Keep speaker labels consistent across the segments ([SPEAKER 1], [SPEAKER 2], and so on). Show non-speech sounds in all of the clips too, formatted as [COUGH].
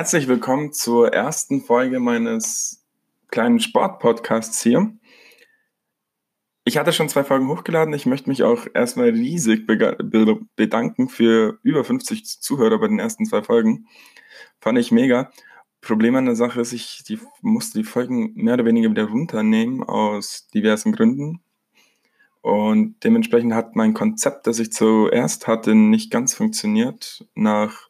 [SPEAKER 1] Herzlich willkommen zur ersten Folge meines kleinen Sportpodcasts hier. Ich hatte schon zwei Folgen hochgeladen. Ich möchte mich auch erstmal riesig bedanken für über 50 Zuhörer bei den ersten zwei Folgen. Fand ich mega. Problem an der Sache ist, ich die, musste die Folgen mehr oder weniger wieder runternehmen aus diversen Gründen. Und dementsprechend hat mein Konzept, das ich zuerst hatte, nicht ganz funktioniert. Nach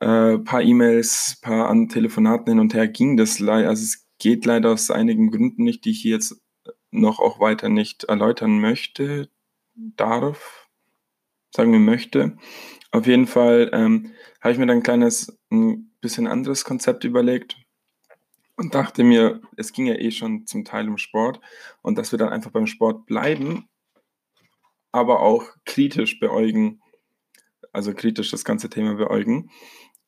[SPEAKER 1] äh, paar E-Mails, paar an Telefonaten hin und her ging das leider. Also es geht leider aus einigen Gründen nicht, die ich hier jetzt noch auch weiter nicht erläutern möchte, darf, sagen wir möchte. Auf jeden Fall ähm, habe ich mir dann ein kleines, ein bisschen anderes Konzept überlegt und dachte mir, es ging ja eh schon zum Teil um Sport und dass wir dann einfach beim Sport bleiben, aber auch kritisch beäugen, also kritisch das ganze Thema beäugen.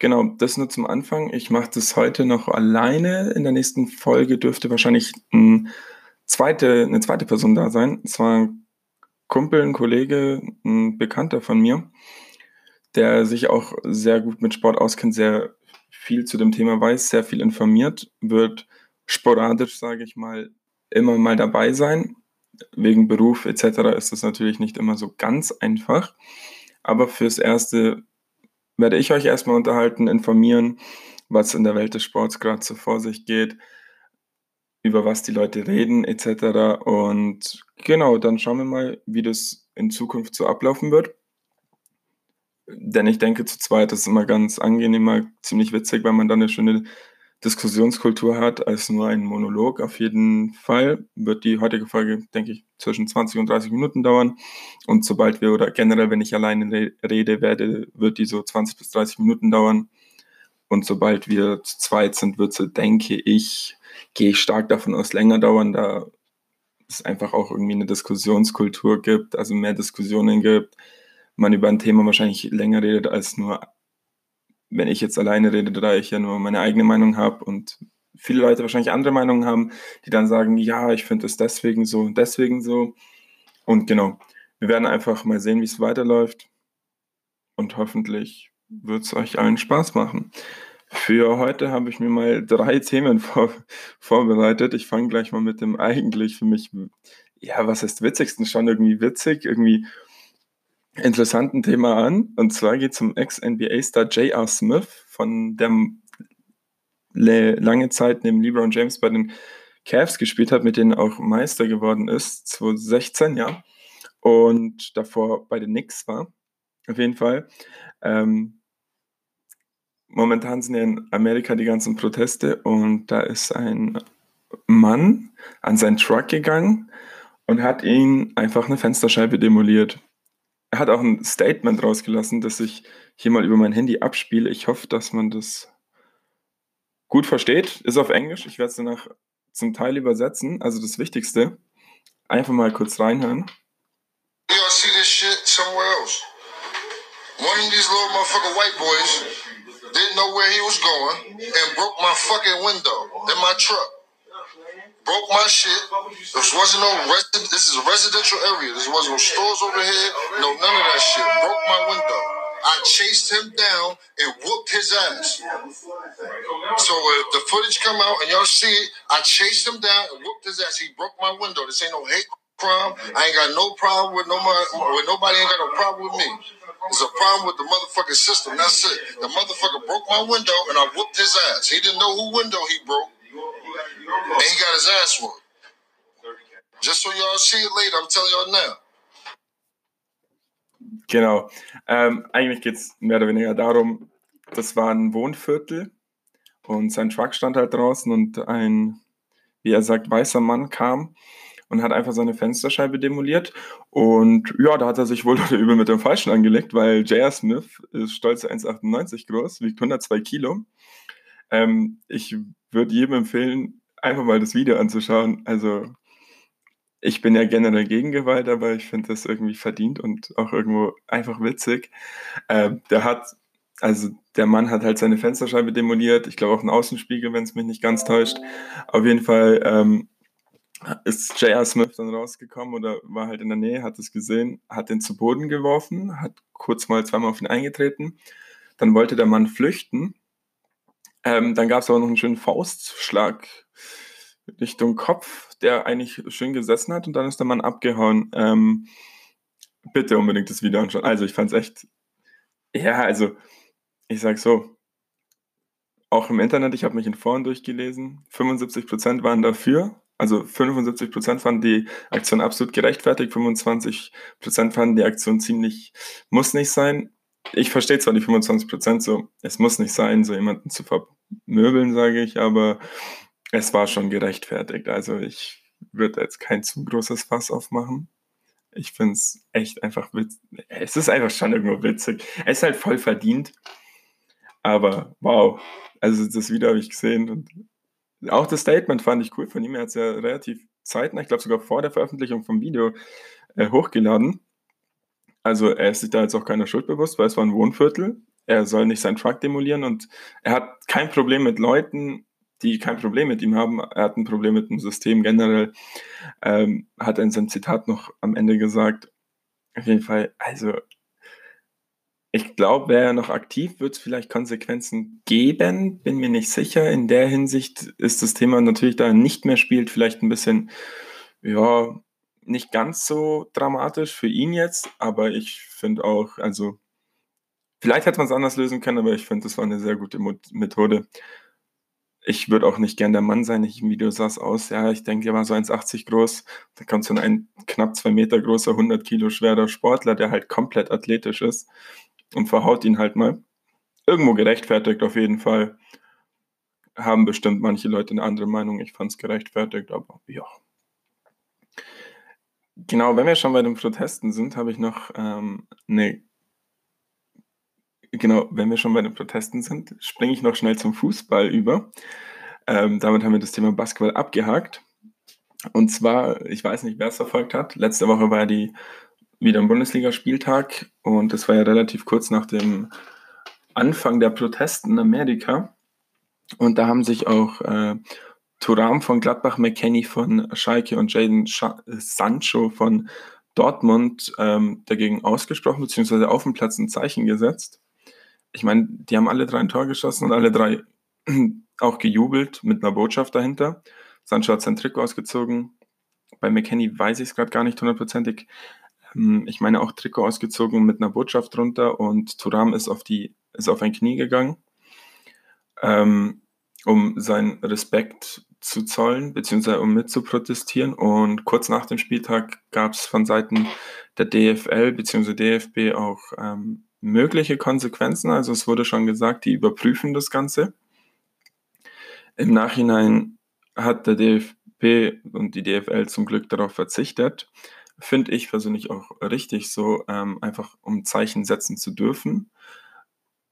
[SPEAKER 1] Genau, das nur zum Anfang. Ich mache das heute noch alleine. In der nächsten Folge dürfte wahrscheinlich ein zweite, eine zweite Person da sein. Und zwar ein Kumpel, ein Kollege, ein Bekannter von mir, der sich auch sehr gut mit Sport auskennt, sehr viel zu dem Thema weiß, sehr viel informiert, wird sporadisch, sage ich mal, immer mal dabei sein. Wegen Beruf etc. ist das natürlich nicht immer so ganz einfach. Aber fürs Erste werde ich euch erstmal unterhalten, informieren, was in der Welt des Sports gerade so vor sich geht, über was die Leute reden etc. Und genau, dann schauen wir mal, wie das in Zukunft so ablaufen wird. Denn ich denke, zu zweit ist es immer ganz angenehm, mal ziemlich witzig, weil man dann eine schöne Diskussionskultur hat als nur ein Monolog. Auf jeden Fall wird die heutige Folge, denke ich, zwischen 20 und 30 Minuten dauern. Und sobald wir oder generell, wenn ich alleine rede werde, wird die so 20 bis 30 Minuten dauern. Und sobald wir zu zweit sind, wird sie, denke ich, gehe ich stark davon aus, länger dauern, da es einfach auch irgendwie eine Diskussionskultur gibt, also mehr Diskussionen gibt, man über ein Thema wahrscheinlich länger redet als nur wenn ich jetzt alleine rede, da ich ja nur meine eigene Meinung habe und viele Leute wahrscheinlich andere Meinungen haben, die dann sagen, ja, ich finde es deswegen so und deswegen so. Und genau, wir werden einfach mal sehen, wie es weiterläuft. Und hoffentlich wird es euch allen Spaß machen. Für heute habe ich mir mal drei [LAUGHS] Themen vor, vorbereitet. Ich fange gleich mal mit dem eigentlich für mich, ja, was heißt witzigsten? Schon irgendwie witzig, irgendwie interessanten Thema an. Und zwar geht es um Ex-NBA-Star J.R. Smith, von dem lange Zeit neben LeBron James bei den Cavs gespielt hat, mit denen auch Meister geworden ist, 2016, ja. Und davor bei den Knicks war, auf jeden Fall. Ähm, momentan sind ja in Amerika die ganzen Proteste und da ist ein Mann an seinen Truck gegangen und hat ihn einfach eine Fensterscheibe demoliert er hat auch ein Statement rausgelassen, das ich hier mal über mein Handy abspiele. Ich hoffe, dass man das gut versteht. Ist auf Englisch. Ich werde es danach zum Teil übersetzen. Also das Wichtigste. Einfach mal kurz reinhören. One of these little motherfucking white boys didn't know where he was going and broke my fucking window in my truck. Broke my shit. This wasn't no resi- This is a residential area. This wasn't no stores over here. No, none of that shit. Broke my window. I chased him down and whooped his ass. So if the footage come out and y'all see it, I chased him down and whooped his ass. He broke my window. This ain't no hate crime. I ain't got no problem with nobody. With nobody ain't got no problem with me. It's a problem with the motherfucking system. That's it. The motherfucker broke my window and I whooped his ass. He didn't know who window he broke. And he got his ass whooped. Just so y'all see it later, I'm telling y'all now. Genau. Ähm, eigentlich geht es mehr oder weniger darum, das war ein Wohnviertel und sein Truck stand halt draußen und ein, wie er sagt, weißer Mann kam und hat einfach seine Fensterscheibe demoliert. Und ja, da hat er sich wohl oder [LAUGHS] übel mit dem Falschen angelegt, weil J.R. Smith ist stolze 1,98 groß, wiegt 102 Kilo. Ähm, ich würde jedem empfehlen, einfach mal das Video anzuschauen. Also ich bin ja generell gegen Gewalt, aber ich finde das irgendwie verdient und auch irgendwo einfach witzig. Äh, der hat, also der Mann hat halt seine Fensterscheibe demoliert, ich glaube auch einen Außenspiegel, wenn es mich nicht ganz täuscht. Auf jeden Fall ähm, ist J.R. Smith dann rausgekommen oder war halt in der Nähe, hat es gesehen, hat den zu Boden geworfen, hat kurz mal zweimal auf ihn eingetreten. Dann wollte der Mann flüchten Ähm, dann gab es aber noch einen schönen Faustschlag Richtung Kopf, der eigentlich schön gesessen hat und dann ist der Mann abgehauen. Ähm, bitte unbedingt das Video anschauen. Also ich fand es echt, ja, also ich sag so, auch im Internet, ich habe mich in Foren durchgelesen, 75% waren dafür, also 75% fanden die Aktion absolut gerechtfertigt, 25% fanden die Aktion ziemlich, muss nicht sein. Ich verstehe zwar die 25% so, es muss nicht sein, so jemanden zu vermöbeln, sage ich, aber es war schon gerechtfertigt. Also ich würde jetzt kein zu großes Fass aufmachen. Ich finde es echt einfach witzig. Es ist einfach schon irgendwo witzig. Es ist halt voll verdient. Aber wow. Also das Video habe ich gesehen und auch das Statement fand ich cool von ihm. Er hat es ja relativ zeitnah, ich glaube sogar vor der Veröffentlichung vom Video, äh, hochgeladen. Also er ist sich da jetzt auch keiner Schuld bewusst, weil es war ein Wohnviertel. Er soll nicht seinen Truck demolieren und er hat kein Problem mit Leuten, die kein Problem mit ihm haben. Er hat ein Problem mit dem System generell. Ähm, hat er in seinem Zitat noch am Ende gesagt. Auf jeden Fall, also ich glaube, wäre er noch aktiv, wird es vielleicht Konsequenzen geben. Bin mir nicht sicher. In der Hinsicht ist das Thema natürlich, da nicht mehr spielt, vielleicht ein bisschen, ja, nicht ganz so dramatisch für ihn jetzt. Aber ich finde auch, also, vielleicht hätte man es anders lösen können, aber ich finde, das war eine sehr gute Methode ich würde auch nicht gern der Mann sein. Ich im Video sah es aus, ja, ich denke, er war so 1,80 groß. Da kommt so ein knapp zwei Meter großer, 100 Kilo schwerer Sportler, der halt komplett athletisch ist und verhaut ihn halt mal. Irgendwo gerechtfertigt auf jeden Fall. Haben bestimmt manche Leute eine andere Meinung. Ich fand es gerechtfertigt, aber ja. Genau, wenn wir schon bei den Protesten sind, habe ich noch ähm, eine genau, wenn wir schon bei den Protesten sind, springe ich noch schnell zum Fußball über. Ähm, damit haben wir das Thema Basketball abgehakt. Und zwar, ich weiß nicht, wer es verfolgt hat. Letzte Woche war die wieder ein Bundesligaspieltag und das war ja relativ kurz nach dem Anfang der Proteste in Amerika. Und da haben sich auch äh, Turam von Gladbach, McKenny von Schalke und Jaden Sancho von Dortmund ähm, dagegen ausgesprochen, beziehungsweise auf dem Platz ein Zeichen gesetzt ich meine, die haben alle drei ein Tor geschossen und alle drei [CLEARS THROAT] auch gejubelt mit einer Botschaft dahinter. Sancho hat sein Trikot ausgezogen. Bei McKenny weiß ich es gerade gar nicht hundertprozentig. Ähm, ich meine auch Trikot ausgezogen mit einer Botschaft drunter und Turam ist auf, die, ist auf ein Knie gegangen, ähm, um seinen Respekt zu zollen, beziehungsweise um mitzuprotestieren. Und kurz nach dem Spieltag gab es von Seiten der DFL beziehungsweise DFB auch ähm, mögliche Konsequenzen. Also es wurde schon gesagt, die überprüfen das Ganze. Im Nachhinein hat der DFB und die DFL zum Glück darauf verzichtet. Finde ich persönlich auch richtig so, ähm, einfach um Zeichen setzen zu dürfen,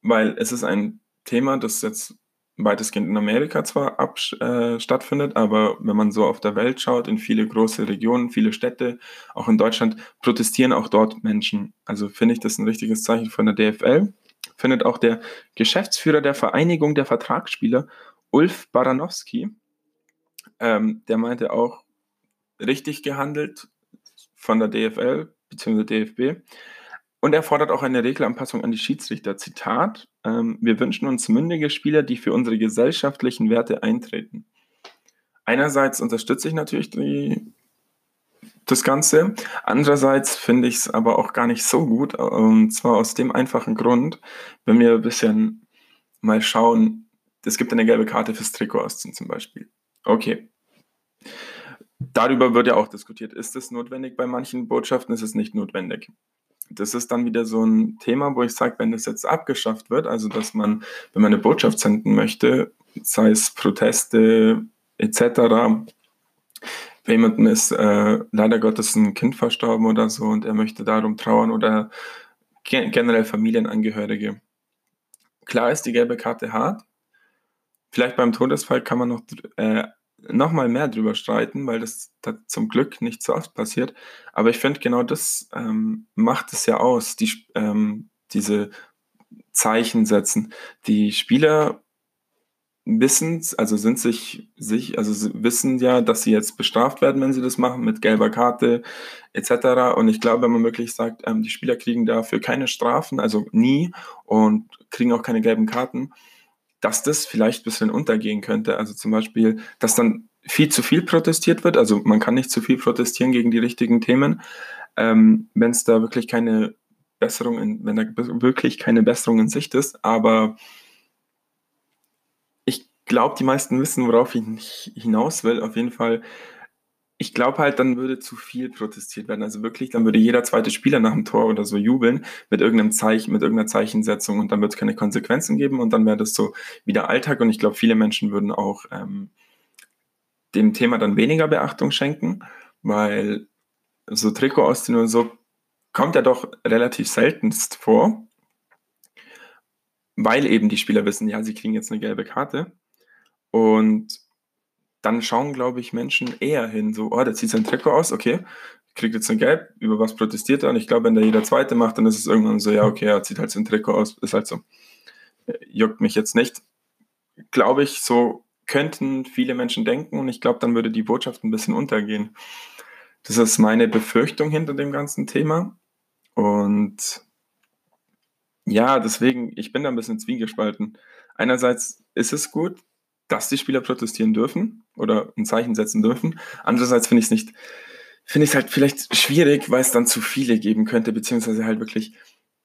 [SPEAKER 1] weil es ist ein Thema, das jetzt weitestgehend in Amerika zwar ab, äh, stattfindet, aber wenn man so auf der Welt schaut, in viele große Regionen, viele Städte, auch in Deutschland, protestieren auch dort Menschen. Also finde ich das ein richtiges Zeichen von der DFL. Findet auch der Geschäftsführer der Vereinigung der Vertragsspieler, Ulf Baranowski, ähm, der meinte auch, richtig gehandelt von der DFL bzw. DFB. Und er fordert auch eine Regelanpassung an die Schiedsrichter. Zitat, wir wünschen uns mündige Spieler, die für unsere gesellschaftlichen Werte eintreten. Einerseits unterstütze ich natürlich die, das Ganze. Andererseits finde ich es aber auch gar nicht so gut. Und zwar aus dem einfachen Grund, wenn wir ein bisschen mal schauen, es gibt eine gelbe Karte fürs Trikot ausziehen zum Beispiel. Okay. Darüber wird ja auch diskutiert. Ist es notwendig bei manchen Botschaften? Ist es nicht notwendig? Das ist dann wieder so ein Thema, wo ich sage, wenn das jetzt abgeschafft wird, also dass man, wenn man eine Botschaft senden möchte, sei es Proteste etc., bei jemandem ist äh, leider Gottes ein Kind verstorben oder so und er möchte darum trauern oder generell Familienangehörige. Klar ist die gelbe Karte hart. Vielleicht beim Todesfall kann man noch äh, noch mal mehr drüber streiten, weil das, das zum Glück nicht so oft passiert. Aber ich finde, genau das ähm, macht es ja aus, die, ähm, diese Zeichen setzen. Die Spieler wissen, also sind sich, sich, also wissen ja, dass sie jetzt bestraft werden, wenn sie das machen, mit gelber Karte etc. Und ich glaube, wenn man wirklich sagt, ähm, die Spieler kriegen dafür keine Strafen, also nie und kriegen auch keine gelben Karten, dass das vielleicht ein bisschen untergehen könnte. Also zum Beispiel, dass dann viel zu viel protestiert wird. Also man kann nicht zu viel protestieren gegen die richtigen Themen. Ähm, wenn es da wirklich keine Besserung, in, wenn da wirklich keine Besserung in Sicht ist. Aber ich glaube, die meisten wissen, worauf ich hinaus will. Auf jeden Fall ich glaube halt, dann würde zu viel protestiert werden. Also wirklich, dann würde jeder zweite Spieler nach dem Tor oder so jubeln mit irgendeinem Zeichen, mit irgendeiner Zeichensetzung und dann wird es keine Konsequenzen geben und dann wäre das so wieder Alltag und ich glaube, viele Menschen würden auch ähm, dem Thema dann weniger Beachtung schenken, weil so Trikot ausziehen und so kommt ja doch relativ seltenst vor, weil eben die Spieler wissen, ja, sie kriegen jetzt eine gelbe Karte und dann schauen, glaube ich, Menschen eher hin, so, oh, der zieht sein Trikot aus, okay, kriegt jetzt ein Gelb, über was protestiert er? Und ich glaube, wenn der jeder Zweite macht, dann ist es irgendwann so, ja, okay, er zieht halt sein Trikot aus, ist halt so. Äh, juckt mich jetzt nicht. Glaube ich, so könnten viele Menschen denken und ich glaube, dann würde die Botschaft ein bisschen untergehen. Das ist meine Befürchtung hinter dem ganzen Thema. Und ja, deswegen, ich bin da ein bisschen zwiegespalten. Einerseits ist es gut, dass die Spieler protestieren dürfen oder ein Zeichen setzen dürfen. Andererseits finde ich es nicht, finde ich halt vielleicht schwierig, weil es dann zu viele geben könnte, beziehungsweise halt wirklich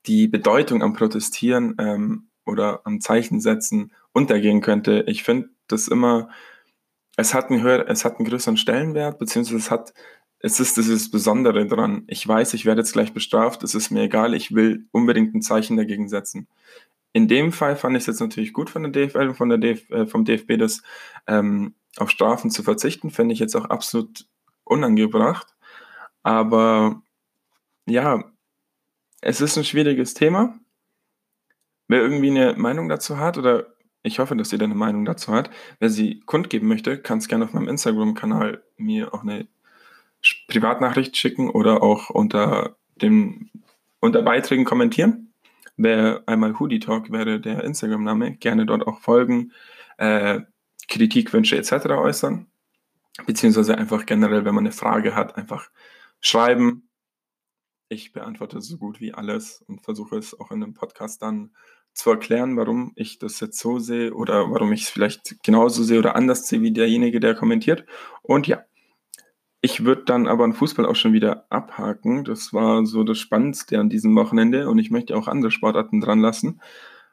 [SPEAKER 1] die Bedeutung am Protestieren ähm, oder am Zeichen setzen untergehen könnte. Ich finde das immer, es hat einen höher, es hat einen größeren Stellenwert, beziehungsweise es hat, es ist dieses Besondere dran. Ich weiß, ich werde jetzt gleich bestraft, es ist mir egal, ich will unbedingt ein Zeichen dagegen setzen. In dem Fall fand ich es jetzt natürlich gut von der DFL und von der DF, äh, vom DFB, das ähm, auf Strafen zu verzichten, fände ich jetzt auch absolut unangebracht. Aber ja, es ist ein schwieriges Thema. Wer irgendwie eine Meinung dazu hat, oder ich hoffe, dass jeder eine Meinung dazu hat, wer sie kundgeben möchte, kann es gerne auf meinem Instagram-Kanal mir auch eine Privatnachricht schicken oder auch unter, dem, unter Beiträgen kommentieren. Wer einmal Hoodie Talk wäre der Instagram-Name, gerne dort auch folgen, äh, Kritik, Wünsche etc. äußern. Beziehungsweise einfach generell, wenn man eine Frage hat, einfach schreiben. Ich beantworte so gut wie alles und versuche es auch in einem Podcast dann zu erklären, warum ich das jetzt so sehe oder warum ich es vielleicht genauso sehe oder anders sehe wie derjenige, der kommentiert. Und ja, ich würde dann aber einen Fußball auch schon wieder abhaken. Das war so das Spannendste an diesem Wochenende und ich möchte auch andere Sportarten dran lassen.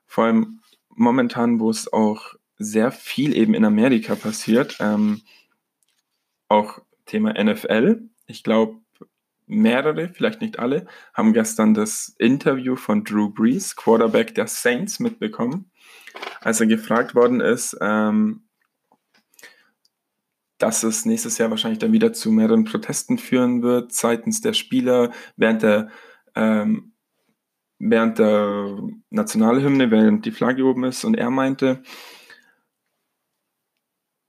[SPEAKER 1] Vor allem momentan, wo es auch sehr viel eben in Amerika passiert. Ähm, auch Thema NFL. Ich glaube, mehrere, vielleicht nicht alle, haben gestern das Interview von Drew Brees, Quarterback der Saints, mitbekommen, als er gefragt worden ist, ähm, dass es nächstes Jahr wahrscheinlich dann wieder zu mehreren Protesten führen wird seitens der Spieler während der, ähm, während der Nationalhymne, während die Flagge oben ist. Und er meinte,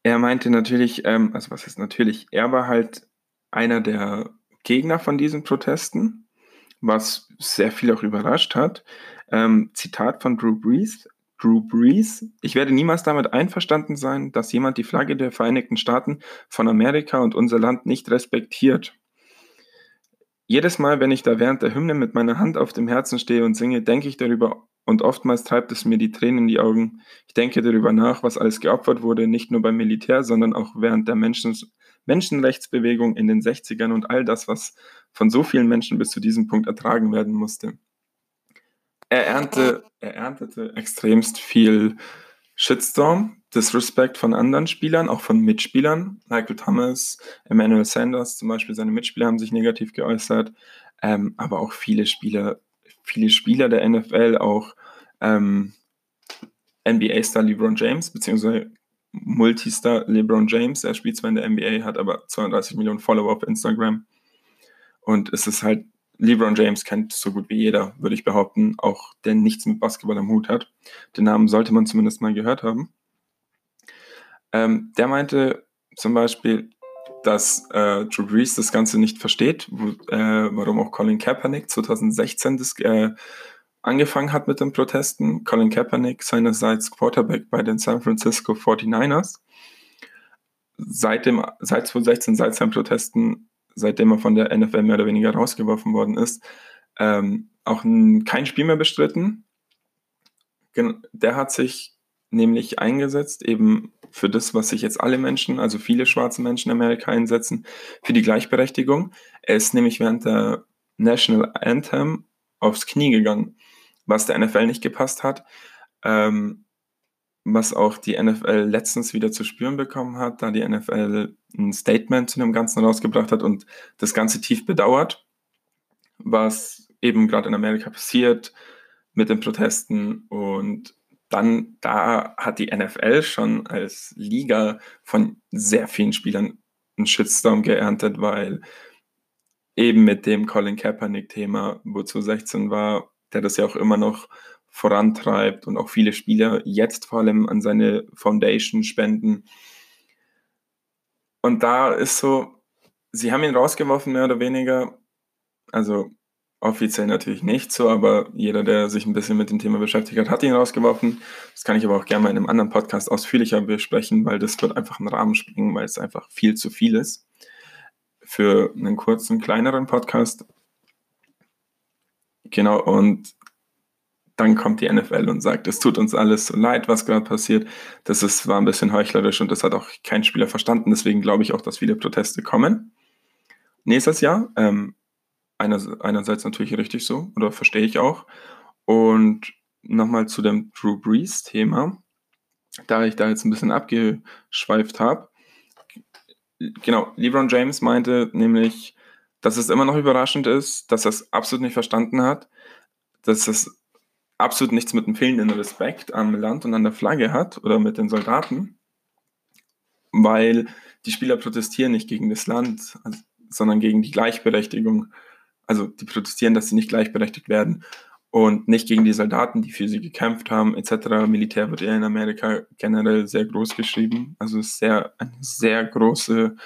[SPEAKER 1] er meinte natürlich, ähm, also was ist natürlich, er war halt einer der Gegner von diesen Protesten, was sehr viel auch überrascht hat. Ähm, Zitat von Drew Brees, Drew Brees. Ich werde niemals damit einverstanden sein, dass jemand die Flagge der Vereinigten Staaten von Amerika und unser Land nicht respektiert. Jedes Mal, wenn ich da während der Hymne mit meiner Hand auf dem Herzen stehe und singe, denke ich darüber und oftmals treibt es mir die Tränen in die Augen. Ich denke darüber nach, was alles geopfert wurde, nicht nur beim Militär, sondern auch während der Menschen Menschenrechtsbewegung in den 60ern und all das, was von so vielen Menschen bis zu diesem Punkt ertragen werden musste er, ernte, er erntete extremst viel Shitstorm, Disrespect von anderen Spielern, auch von Mitspielern. Michael Thomas, Emmanuel Sanders zum Beispiel, seine Mitspieler haben sich negativ geäußert, ähm, aber auch viele Spieler, viele Spieler der NFL, auch ähm, NBA-Star LeBron James, beziehungsweise Multistar LeBron James. Er spielt zwar in der NBA, hat aber 32 Millionen Follower auf Instagram. Und es ist halt LeBron James kennt so gut wie jeder, würde ich behaupten, auch der nichts mit Basketball am Hut hat. Den Namen sollte man zumindest mal gehört haben. Ähm, der meinte zum Beispiel, dass äh, Drew Brees das Ganze nicht versteht, wo, äh, warum auch Colin Kaepernick 2016 das, äh, angefangen hat mit den Protesten. Colin Kaepernick seinerseits Quarterback bei den San Francisco 49ers. Seit, dem, seit 2016, seit seinen Protesten seitdem er von der NFL mehr oder weniger rausgeworfen worden ist, ähm, auch kein Spiel mehr bestritten. Der hat sich nämlich eingesetzt, eben für das, was sich jetzt alle Menschen, also viele schwarze Menschen in Amerika einsetzen, für die Gleichberechtigung. Er ist nämlich während der National Anthem aufs Knie gegangen, was der NFL nicht gepasst hat, ähm, was auch die NFL letztens wieder zu spüren bekommen hat, da die NFL ein Statement zu dem Ganzen rausgebracht hat und das Ganze tief bedauert, was eben gerade in Amerika passiert mit den Protesten und dann da hat die NFL schon als Liga von sehr vielen Spielern einen Shitstorm geerntet, weil eben mit dem Colin Kaepernick-Thema, wozu 16 war, der das ja auch immer noch vorantreibt und auch viele Spieler jetzt vor allem an seine Foundation spenden. Und da ist so, sie haben ihn rausgeworfen, mehr oder weniger. Also offiziell natürlich nicht so, aber jeder, der sich ein bisschen mit dem Thema beschäftigt hat, hat ihn rausgeworfen. Das kann ich aber auch gerne mal in einem anderen Podcast ausführlicher besprechen, weil das wird einfach einen Rahmen springen, weil es einfach viel zu viel ist für einen kurzen, kleineren Podcast. Genau, und dann kommt die NFL und sagt, es tut uns alles so leid, was gerade passiert. Das ist, war ein bisschen heuchlerisch und das hat auch kein Spieler verstanden. Deswegen glaube ich auch, dass viele Proteste kommen. Nächstes Jahr, ähm, einerseits natürlich richtig so, oder verstehe ich auch. Und nochmal zu dem Drew Brees-Thema, da ich da jetzt ein bisschen abgeschweift habe genau, LeBron James meinte nämlich, dass es immer noch überraschend ist, dass er es absolut nicht verstanden hat, dass es absolut nichts mit dem fehlenden Respekt am Land und an der Flagge hat oder mit den Soldaten, weil die Spieler protestieren nicht gegen das Land, sondern gegen die Gleichberechtigung. Also die protestieren, dass sie nicht gleichberechtigt werden und nicht gegen die Soldaten, die für sie gekämpft haben, etc. Militär wird ja in Amerika generell sehr groß geschrieben. Also ist sehr, eine sehr große,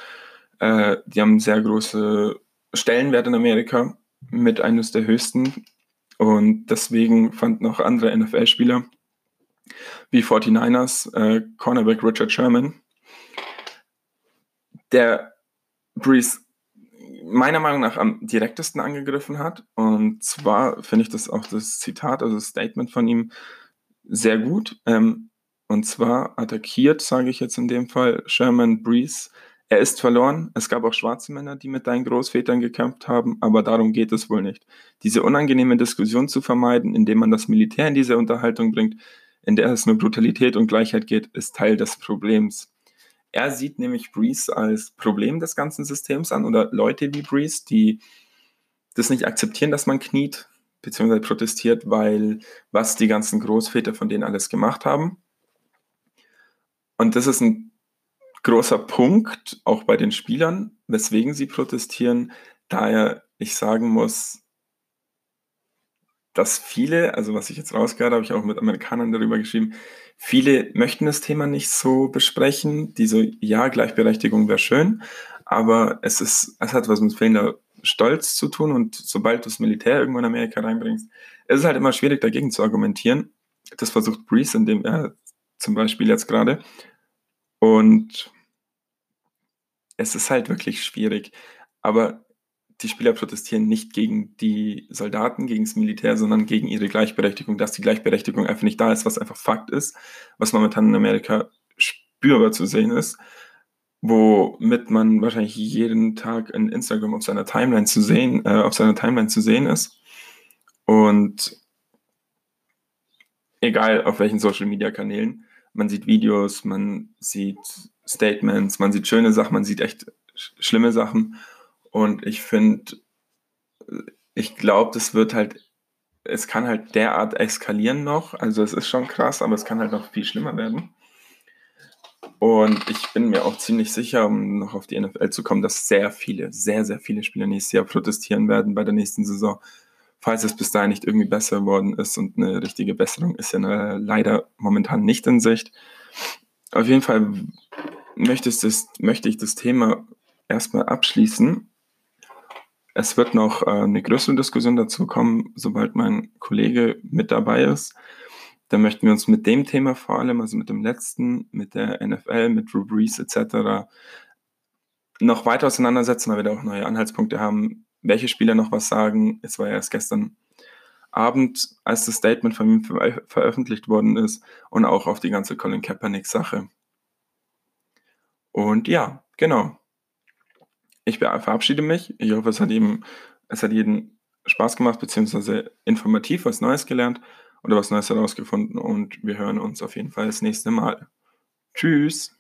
[SPEAKER 1] äh, die haben sehr große Stellenwert in Amerika, mit eines der höchsten. Und deswegen fanden auch andere NFL-Spieler wie 49ers, äh, Cornerback Richard Sherman, der Breeze meiner Meinung nach am direktesten angegriffen hat. Und zwar finde ich das auch das Zitat, also das Statement von ihm sehr gut. Ähm, und zwar attackiert, sage ich jetzt in dem Fall, Sherman Breeze. Er ist verloren. Es gab auch schwarze Männer, die mit deinen Großvätern gekämpft haben, aber darum geht es wohl nicht. Diese unangenehme Diskussion zu vermeiden, indem man das Militär in diese Unterhaltung bringt, in der es nur Brutalität und Gleichheit geht, ist Teil des Problems. Er sieht nämlich Breeze als Problem des ganzen Systems an oder Leute wie Breeze, die das nicht akzeptieren, dass man kniet, beziehungsweise protestiert, weil was die ganzen Großväter von denen alles gemacht haben. Und das ist ein großer Punkt, auch bei den Spielern, weswegen sie protestieren, daher ich sagen muss, dass viele, also was ich jetzt rausgehört habe, habe ich auch mit Amerikanern darüber geschrieben, viele möchten das Thema nicht so besprechen. Diese, ja, Gleichberechtigung wäre schön, aber es ist, es hat was mit fehlender Stolz zu tun und sobald du das Militär irgendwo in Amerika reinbringst, ist es halt immer schwierig dagegen zu argumentieren. Das versucht Breeze, indem er zum Beispiel jetzt gerade. Und es ist halt wirklich schwierig. Aber die Spieler protestieren nicht gegen die Soldaten, gegen das Militär, sondern gegen ihre Gleichberechtigung, dass die Gleichberechtigung einfach nicht da ist, was einfach Fakt ist, was momentan in Amerika spürbar zu sehen ist, womit man wahrscheinlich jeden Tag in Instagram auf seiner Timeline zu sehen, äh, auf seiner Timeline zu sehen ist. Und egal auf welchen Social Media Kanälen, man sieht Videos, man sieht Statements, man sieht schöne Sachen, man sieht echt schlimme Sachen. Und ich finde, ich glaube, das wird halt, es kann halt derart eskalieren noch. Also es ist schon krass, aber es kann halt noch viel schlimmer werden. Und ich bin mir auch ziemlich sicher, um noch auf die NFL zu kommen, dass sehr viele, sehr, sehr viele Spieler nächstes Jahr protestieren werden bei der nächsten Saison, falls es bis dahin nicht irgendwie besser geworden ist. Und eine richtige Besserung ist ja leider momentan nicht in Sicht. Auf jeden Fall möchte ich das, möchte ich das Thema erstmal abschließen es wird noch äh, eine größere Diskussion dazu kommen, sobald mein Kollege mit dabei ist. Da möchten wir uns mit dem Thema vor allem, also mit dem letzten, mit der NFL, mit Drew Brees etc. noch weiter auseinandersetzen, weil wir da auch neue Anhaltspunkte haben, welche Spieler noch was sagen. Es war ja erst gestern Abend, als das Statement von ihm ver veröffentlicht worden ist und auch auf die ganze Colin Kaepernick-Sache. Und ja, genau. Ich verabschiede mich. Ich hoffe, es hat, jedem, es hat jeden Spaß gemacht, beziehungsweise informativ was Neues gelernt oder was Neues herausgefunden und wir hören uns auf jeden Fall das nächste Mal. Tschüss!